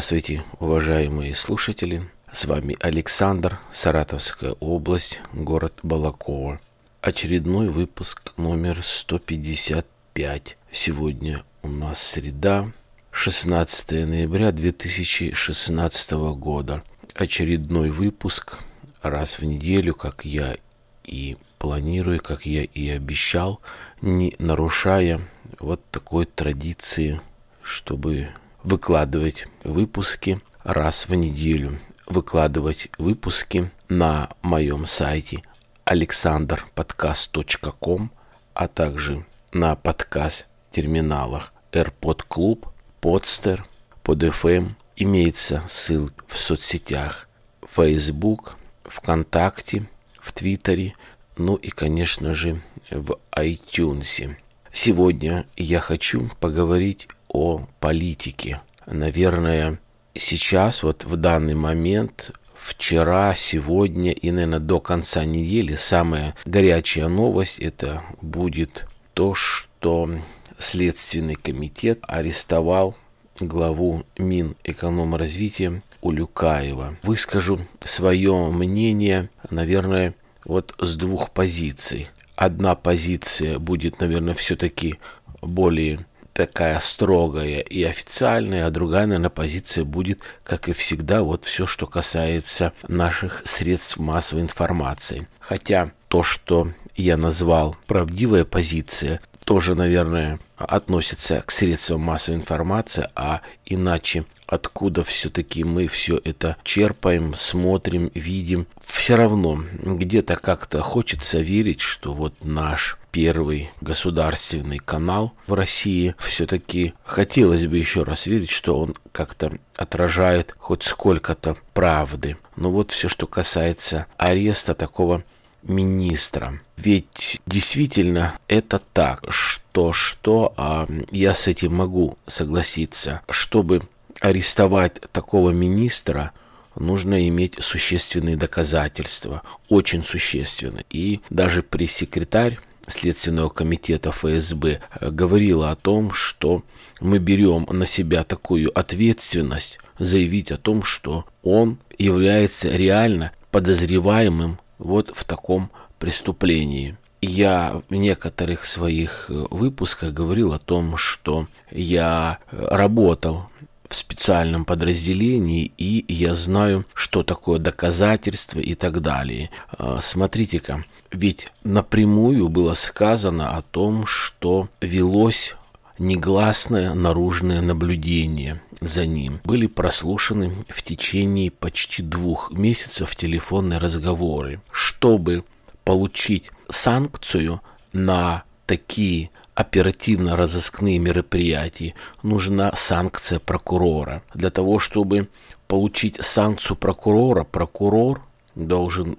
Здравствуйте, уважаемые слушатели. С вами Александр, Саратовская область, город Балакова. Очередной выпуск номер 155. Сегодня у нас среда, 16 ноября 2016 года. Очередной выпуск раз в неделю, как я и планирую, как я и обещал, не нарушая вот такой традиции, чтобы выкладывать выпуски раз в неделю, выкладывать выпуски на моем сайте alexanderpodcast.com, а также на подкаст-терминалах AirPod Club, Podster, PodFM. Имеется ссылка в соцсетях Facebook, ВКонтакте, в Твиттере, ну и, конечно же, в iTunes. Сегодня я хочу поговорить о политике. Наверное, сейчас, вот в данный момент, вчера, сегодня и, наверное, до конца недели самая горячая новость это будет то, что Следственный комитет арестовал главу Минэкономразвития Улюкаева. Выскажу свое мнение, наверное, вот с двух позиций. Одна позиция будет, наверное, все-таки более такая строгая и официальная, а другая, наверное, позиция будет, как и всегда, вот все, что касается наших средств массовой информации. Хотя то, что я назвал правдивая позиция, тоже, наверное, относится к средствам массовой информации, а иначе откуда все-таки мы все это черпаем, смотрим, видим. Все равно где-то как-то хочется верить, что вот наш первый государственный канал в России, все-таки хотелось бы еще раз видеть, что он как-то отражает хоть сколько-то правды. Но вот все, что касается ареста такого министра. Ведь действительно это так, что что, а я с этим могу согласиться, чтобы арестовать такого министра, нужно иметь существенные доказательства, очень существенные. И даже пресс-секретарь Следственного комитета ФСБ говорила о том, что мы берем на себя такую ответственность заявить о том, что он является реально подозреваемым вот в таком преступлении. Я в некоторых своих выпусках говорил о том, что я работал в специальном подразделении, и я знаю, что такое доказательство и так далее. А, смотрите-ка, ведь напрямую было сказано о том, что велось негласное наружное наблюдение за ним. Были прослушаны в течение почти двух месяцев телефонные разговоры, чтобы получить санкцию на такие оперативно-розыскные мероприятия, нужна санкция прокурора. Для того, чтобы получить санкцию прокурора, прокурор должен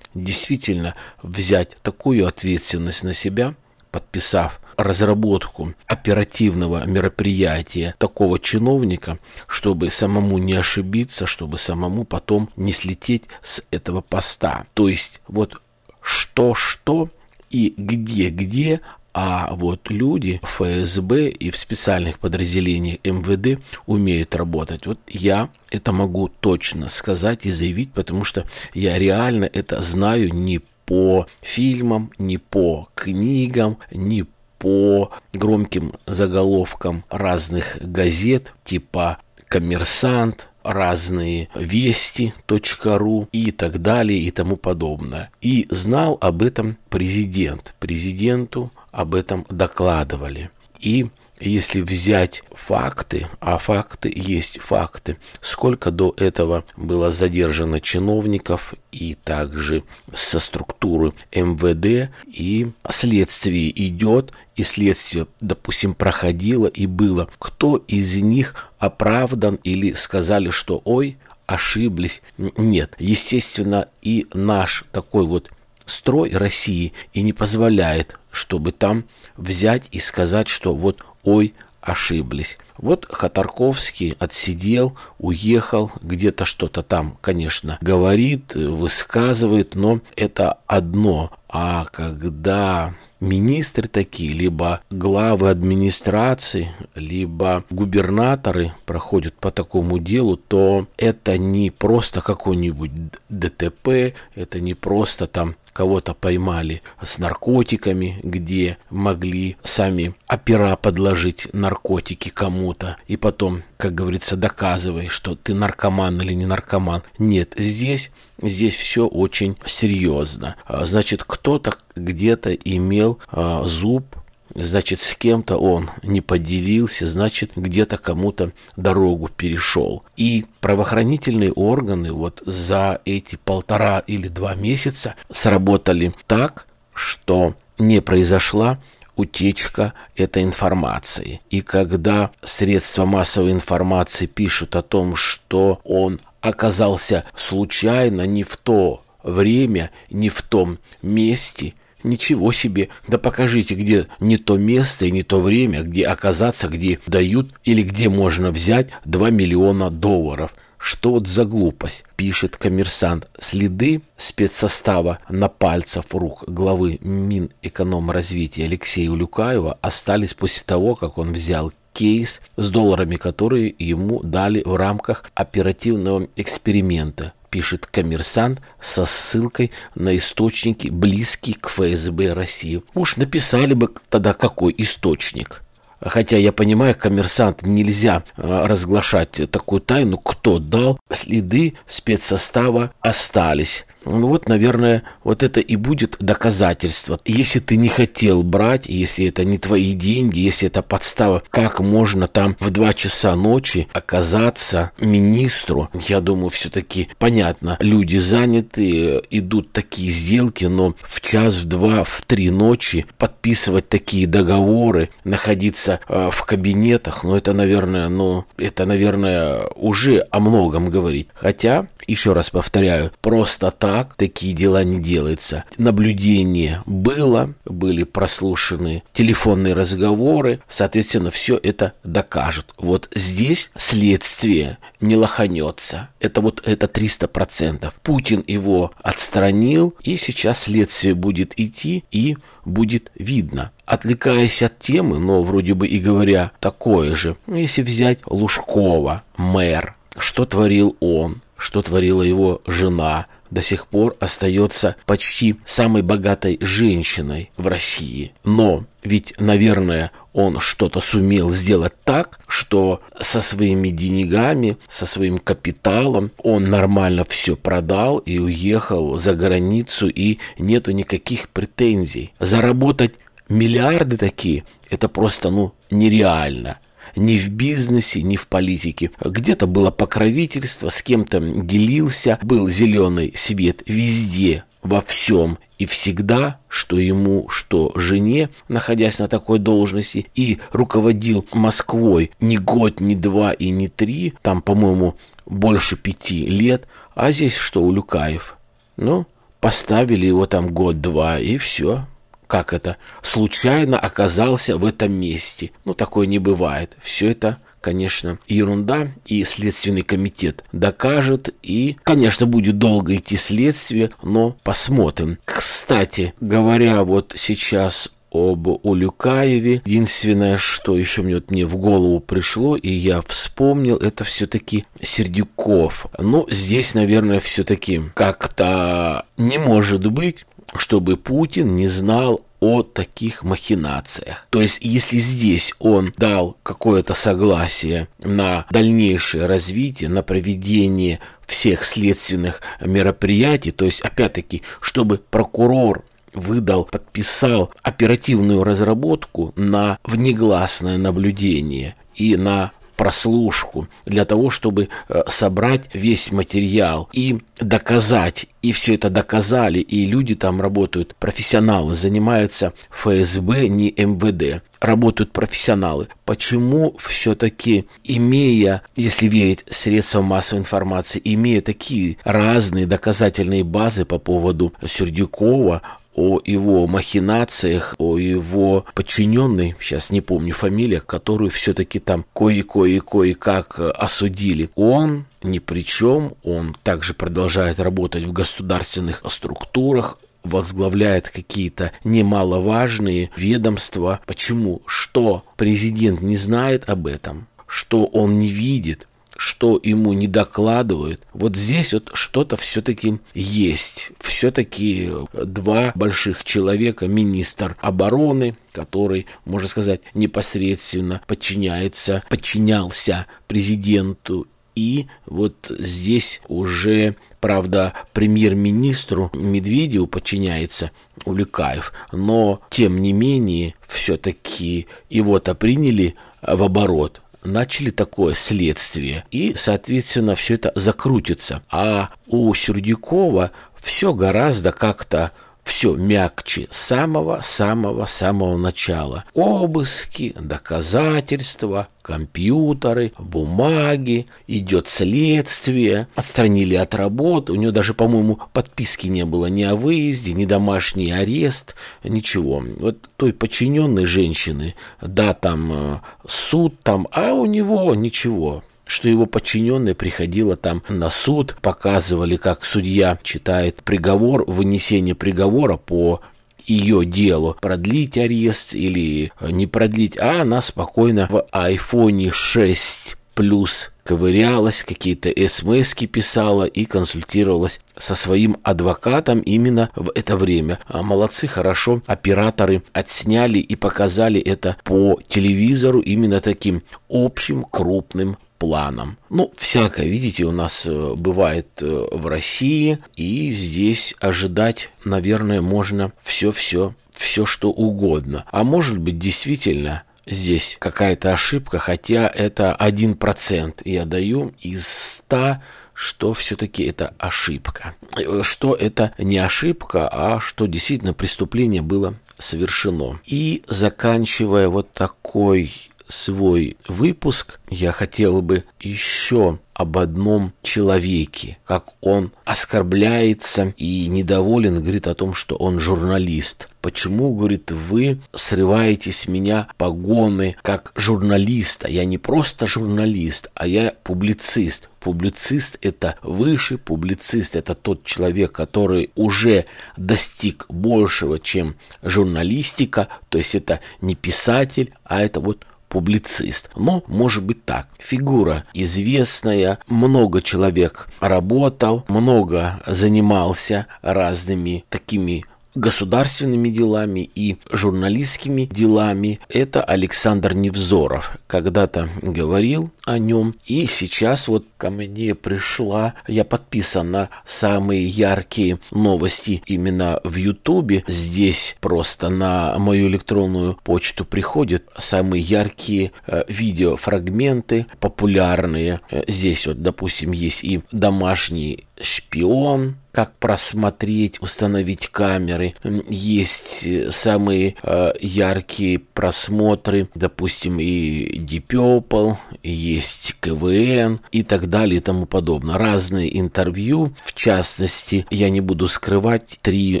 действительно взять такую ответственность на себя, подписав разработку оперативного мероприятия такого чиновника, чтобы самому не ошибиться, чтобы самому потом не слететь с этого поста. То есть вот что-что и где-где а вот люди в ФСБ и в специальных подразделениях МВД умеют работать. Вот я это могу точно сказать и заявить, потому что я реально это знаю не по фильмам, не по книгам, не по громким заголовкам разных газет типа «Коммерсант», разные вести.ру и так далее и тому подобное. И знал об этом президент. Президенту об этом докладывали. И если взять факты, а факты есть факты, сколько до этого было задержано чиновников и также со структуры МВД, и следствие идет, и следствие, допустим, проходило и было, кто из них оправдан или сказали, что ой, ошиблись. Нет, естественно, и наш такой вот строй России и не позволяет, чтобы там взять и сказать, что вот ой, ошиблись. Вот Хатарковский отсидел, уехал, где-то что-то там, конечно, говорит, высказывает, но это одно. А когда министры такие, либо главы администрации, либо губернаторы проходят по такому делу, то это не просто какой-нибудь ДТП, это не просто там кого-то поймали с наркотиками, где могли сами опера подложить наркотики кому-то, и потом, как говорится, доказывай, что ты наркоман или не наркоман. Нет, здесь Здесь все очень серьезно. А, значит, кто-то где-то имел а, зуб значит, с кем-то он не поделился, значит, где-то кому-то дорогу перешел. И правоохранительные органы вот за эти полтора или два месяца сработали так, что не произошла утечка этой информации. И когда средства массовой информации пишут о том, что он оказался случайно не в то время, не в том месте – Ничего себе, да покажите, где не то место и не то время, где оказаться, где дают или где можно взять 2 миллиона долларов. Что вот за глупость, пишет коммерсант. Следы спецсостава на пальцах рук главы Минэкономразвития Алексея Улюкаева остались после того, как он взял кейс с долларами, которые ему дали в рамках оперативного эксперимента пишет коммерсант со ссылкой на источники, близкие к ФСБ России. Уж написали бы тогда какой источник. Хотя я понимаю, коммерсант нельзя э, разглашать такую тайну, кто дал, следы спецсостава остались. Ну вот, наверное, вот это и будет доказательство. Если ты не хотел брать, если это не твои деньги, если это подстава, как можно там в 2 часа ночи оказаться министру? Я думаю, все-таки понятно, люди заняты, идут такие сделки, но в час, в два, в три ночи подписывать такие договоры, находиться э, в кабинетах, ну это, наверное, ну это, наверное, уже о многом говорить. Хотя, еще раз повторяю, просто так такие дела не делаются. Наблюдение было, были прослушаны телефонные разговоры, соответственно, все это докажут. Вот здесь следствие не лоханется. Это вот это 300%. Путин его отстранил, и сейчас следствие будет идти, и будет видно. Отвлекаясь от темы, но вроде бы и говоря такое же, если взять Лужкова, мэр, что творил он, что творила его жена, до сих пор остается почти самой богатой женщиной в России. Но ведь, наверное, он что-то сумел сделать так, что со своими деньгами, со своим капиталом он нормально все продал и уехал за границу, и нету никаких претензий. Заработать миллиарды такие, это просто, ну, нереально ни в бизнесе, ни в политике. Где-то было покровительство, с кем-то делился, был зеленый свет везде, во всем и всегда, что ему, что жене, находясь на такой должности, и руководил Москвой не год, не два и не три, там, по-моему, больше пяти лет, а здесь что, у Люкаев? Ну, поставили его там год-два, и все, как это, случайно оказался в этом месте. Ну, такое не бывает. Все это конечно, ерунда, и Следственный комитет докажет, и, конечно, будет долго идти следствие, но посмотрим. Кстати, говоря вот сейчас об Улюкаеве. Единственное, что еще мне, вот мне в голову пришло, и я вспомнил, это все-таки Сердюков. Но здесь, наверное, все-таки как-то не может быть, чтобы Путин не знал о таких махинациях. То есть, если здесь он дал какое-то согласие на дальнейшее развитие, на проведение всех следственных мероприятий, то есть, опять-таки, чтобы прокурор выдал, подписал оперативную разработку на внегласное наблюдение и на прослушку для того, чтобы э, собрать весь материал и доказать. И все это доказали, и люди там работают, профессионалы, занимаются ФСБ, не МВД. Работают профессионалы. Почему все-таки, имея, если верить средствам массовой информации, имея такие разные доказательные базы по поводу Сердюкова, о его махинациях, о его подчиненной, сейчас не помню фамилия, которую все-таки там кое-кое-кое-как осудили. Он ни при чем, он также продолжает работать в государственных структурах, возглавляет какие-то немаловажные ведомства. Почему? Что президент не знает об этом? Что он не видит? Что ему не докладывают. Вот здесь вот что-то все-таки есть. Все-таки два больших человека, министр обороны, который, можно сказать, непосредственно подчиняется, подчинялся президенту и вот здесь уже, правда, премьер-министру Медведеву подчиняется Улюкаев, но тем не менее все-таки его-то приняли в оборот начали такое следствие, и, соответственно, все это закрутится. А у Сердюкова все гораздо как-то все мягче самого-самого-самого начала. Обыски, доказательства, компьютеры, бумаги, идет следствие, отстранили от работы, у нее даже, по-моему, подписки не было ни о выезде, ни домашний арест, ничего. Вот той подчиненной женщины, да, там э, суд там, а у него ничего что его подчиненные приходила там на суд, показывали, как судья читает приговор, вынесение приговора по ее делу. Продлить арест или не продлить, а она спокойно в iPhone 6 плюс ковырялась, какие-то смс писала и консультировалась со своим адвокатом именно в это время. А молодцы, хорошо, операторы отсняли и показали это по телевизору именно таким общим крупным планом. Ну, всякое, видите, у нас э, бывает э, в России, и здесь ожидать, наверное, можно все-все, все что угодно. А может быть, действительно, здесь какая-то ошибка, хотя это один процент я даю из ста что все-таки это ошибка. Что это не ошибка, а что действительно преступление было совершено. И заканчивая вот такой свой выпуск я хотел бы еще об одном человеке, как он оскорбляется и недоволен, говорит о том, что он журналист. Почему, говорит, вы срываете с меня погоны как журналиста? Я не просто журналист, а я публицист. Публицист – это выше, публицист – это тот человек, который уже достиг большего, чем журналистика, то есть это не писатель, а это вот публицист. Но может быть так. Фигура известная, много человек работал, много занимался разными такими государственными делами и журналистскими делами, это Александр Невзоров. Когда-то говорил о нем, и сейчас вот ко мне пришла, я подписан на самые яркие новости именно в Ютубе. Здесь просто на мою электронную почту приходят самые яркие э, видеофрагменты, популярные. Э, здесь вот, допустим, есть и домашний шпион, как просмотреть, установить камеры. Есть э, самые э, яркие просмотры, допустим, и Deep есть КВН и так далее и тому подобное. Разные интервью, в частности, я не буду скрывать, три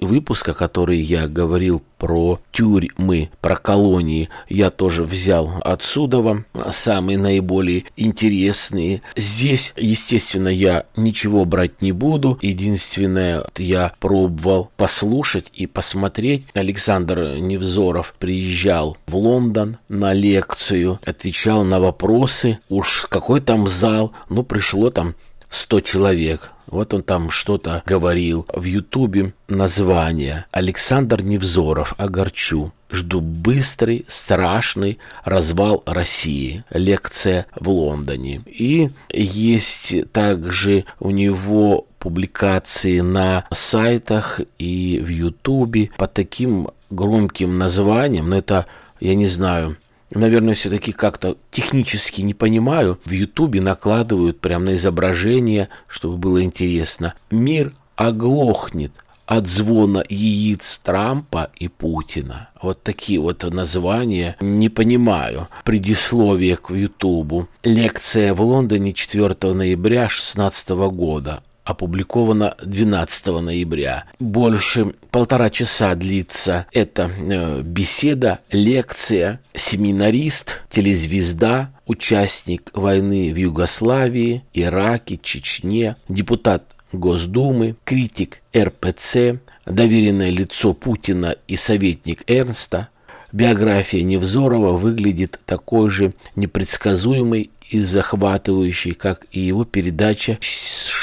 выпуска, которые я говорил про тюрьмы, про колонии я тоже взял отсюда, самые наиболее интересные. Здесь, естественно, я ничего брать не буду. Единственное, я пробовал послушать и посмотреть. Александр Невзоров приезжал в Лондон на лекцию, отвечал на вопросы. Уж какой там зал, ну пришло там 100 человек. Вот он там что-то говорил в Ютубе. Название Александр Невзоров «Огорчу». Жду быстрый, страшный развал России. Лекция в Лондоне. И есть также у него публикации на сайтах и в Ютубе по таким громким названиям. Но это, я не знаю, наверное, все-таки как-то технически не понимаю, в Ютубе накладывают прямо на изображение, чтобы было интересно. Мир оглохнет от звона яиц Трампа и Путина. Вот такие вот названия. Не понимаю. Предисловие к Ютубу. Лекция в Лондоне 4 ноября 2016 года опубликовано 12 ноября. Больше полтора часа длится эта э, беседа, лекция, семинарист, телезвезда, участник войны в Югославии, Ираке, Чечне, депутат Госдумы, критик РПЦ, доверенное лицо Путина и советник Эрнста, биография Невзорова выглядит такой же непредсказуемой и захватывающей, как и его передача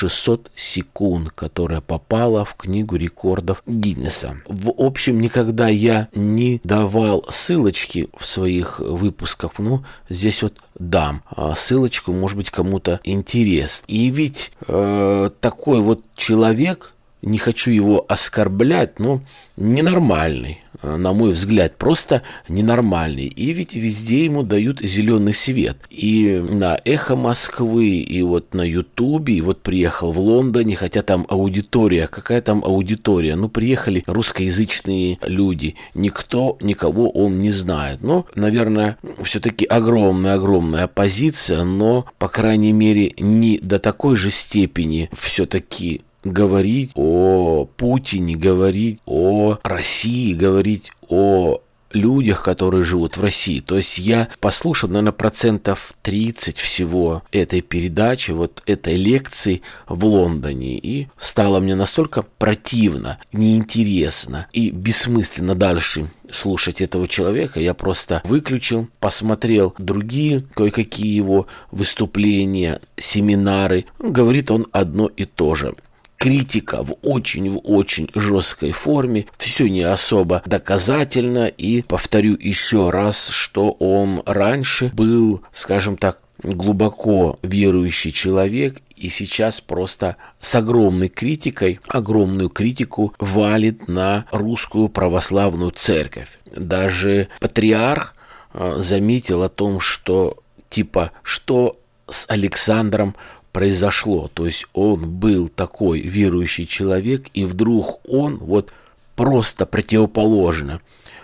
600 секунд, которая попала в книгу рекордов Гиннеса. В общем, никогда я не давал ссылочки в своих выпусках, ну, здесь вот дам а ссылочку, может быть, кому-то интерес. И ведь э, такой вот человек, не хочу его оскорблять, но ненормальный, э, на мой взгляд, просто ненормальный. И ведь везде ему дают зеленый свет. И на Эхо Москвы, и вот на Ютубе, и вот приехал в Лондоне, хотя там аудитория, какая там аудитория? Ну, приехали русскоязычные люди, никто, никого он не знает. Но, наверное, все-таки огромная-огромная оппозиция, но, по крайней мере, не до такой же степени все-таки говорить о Путине, говорить о России, говорить о людях, которые живут в России. То есть я послушал, наверное, процентов 30 всего этой передачи, вот этой лекции в Лондоне. И стало мне настолько противно, неинтересно и бессмысленно дальше слушать этого человека. Я просто выключил, посмотрел другие кое-какие его выступления, семинары. Говорит он одно и то же критика в очень, в очень жесткой форме, все не особо доказательно, и повторю еще раз, что он раньше был, скажем так, глубоко верующий человек и сейчас просто с огромной критикой, огромную критику валит на русскую православную церковь. Даже патриарх э, заметил о том, что типа, что с Александром произошло. То есть он был такой верующий человек, и вдруг он вот просто противоположно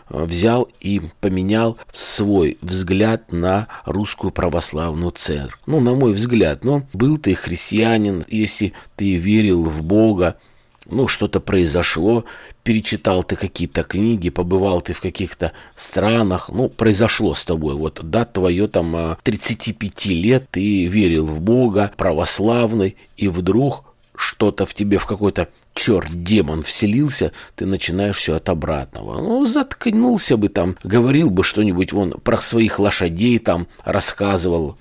э, взял и поменял свой взгляд на русскую православную церковь. Ну, на мой взгляд, ну, был ты христианин, если ты верил в Бога, ну, что-то произошло, перечитал ты какие-то книги, побывал ты в каких-то странах, ну, произошло с тобой, вот, да, твое там 35 а, лет, ты верил в Бога, православный, и вдруг что-то в тебе в какой-то черт, демон вселился, ты начинаешь все от обратного. Ну, заткнулся бы там, говорил бы что-нибудь, вон, про своих лошадей там рассказывал,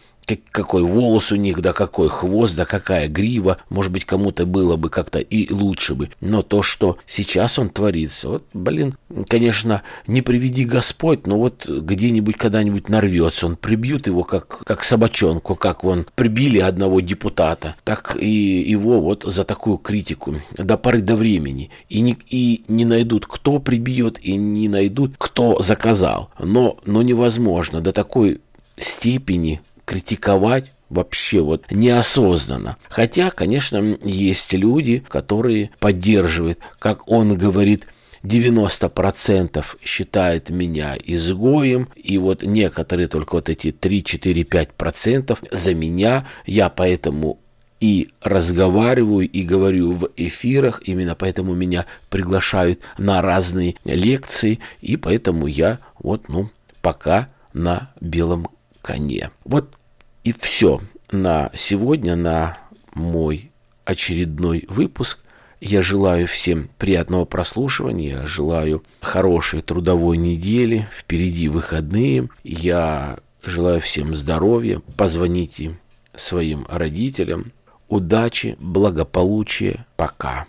какой волос у них, да какой хвост, да какая грива, может быть, кому-то было бы как-то и лучше бы. Но то, что сейчас он творится, вот, блин, конечно, не приведи Господь, но вот где-нибудь когда-нибудь нарвется, он прибьют его как, как собачонку, как вон прибили одного депутата, так и его вот за такую критику до поры до времени. И не, и не найдут, кто прибьет, и не найдут, кто заказал. Но, но невозможно до такой степени критиковать вообще вот неосознанно. Хотя, конечно, есть люди, которые поддерживают, как он говорит, 90% считает меня изгоем, и вот некоторые только вот эти 3-4-5% за меня, я поэтому и разговариваю, и говорю в эфирах, именно поэтому меня приглашают на разные лекции, и поэтому я вот, ну, пока на белом коне. Вот и все на сегодня, на мой очередной выпуск. Я желаю всем приятного прослушивания, желаю хорошей трудовой недели, впереди выходные. Я желаю всем здоровья, позвоните своим родителям, удачи, благополучия, пока.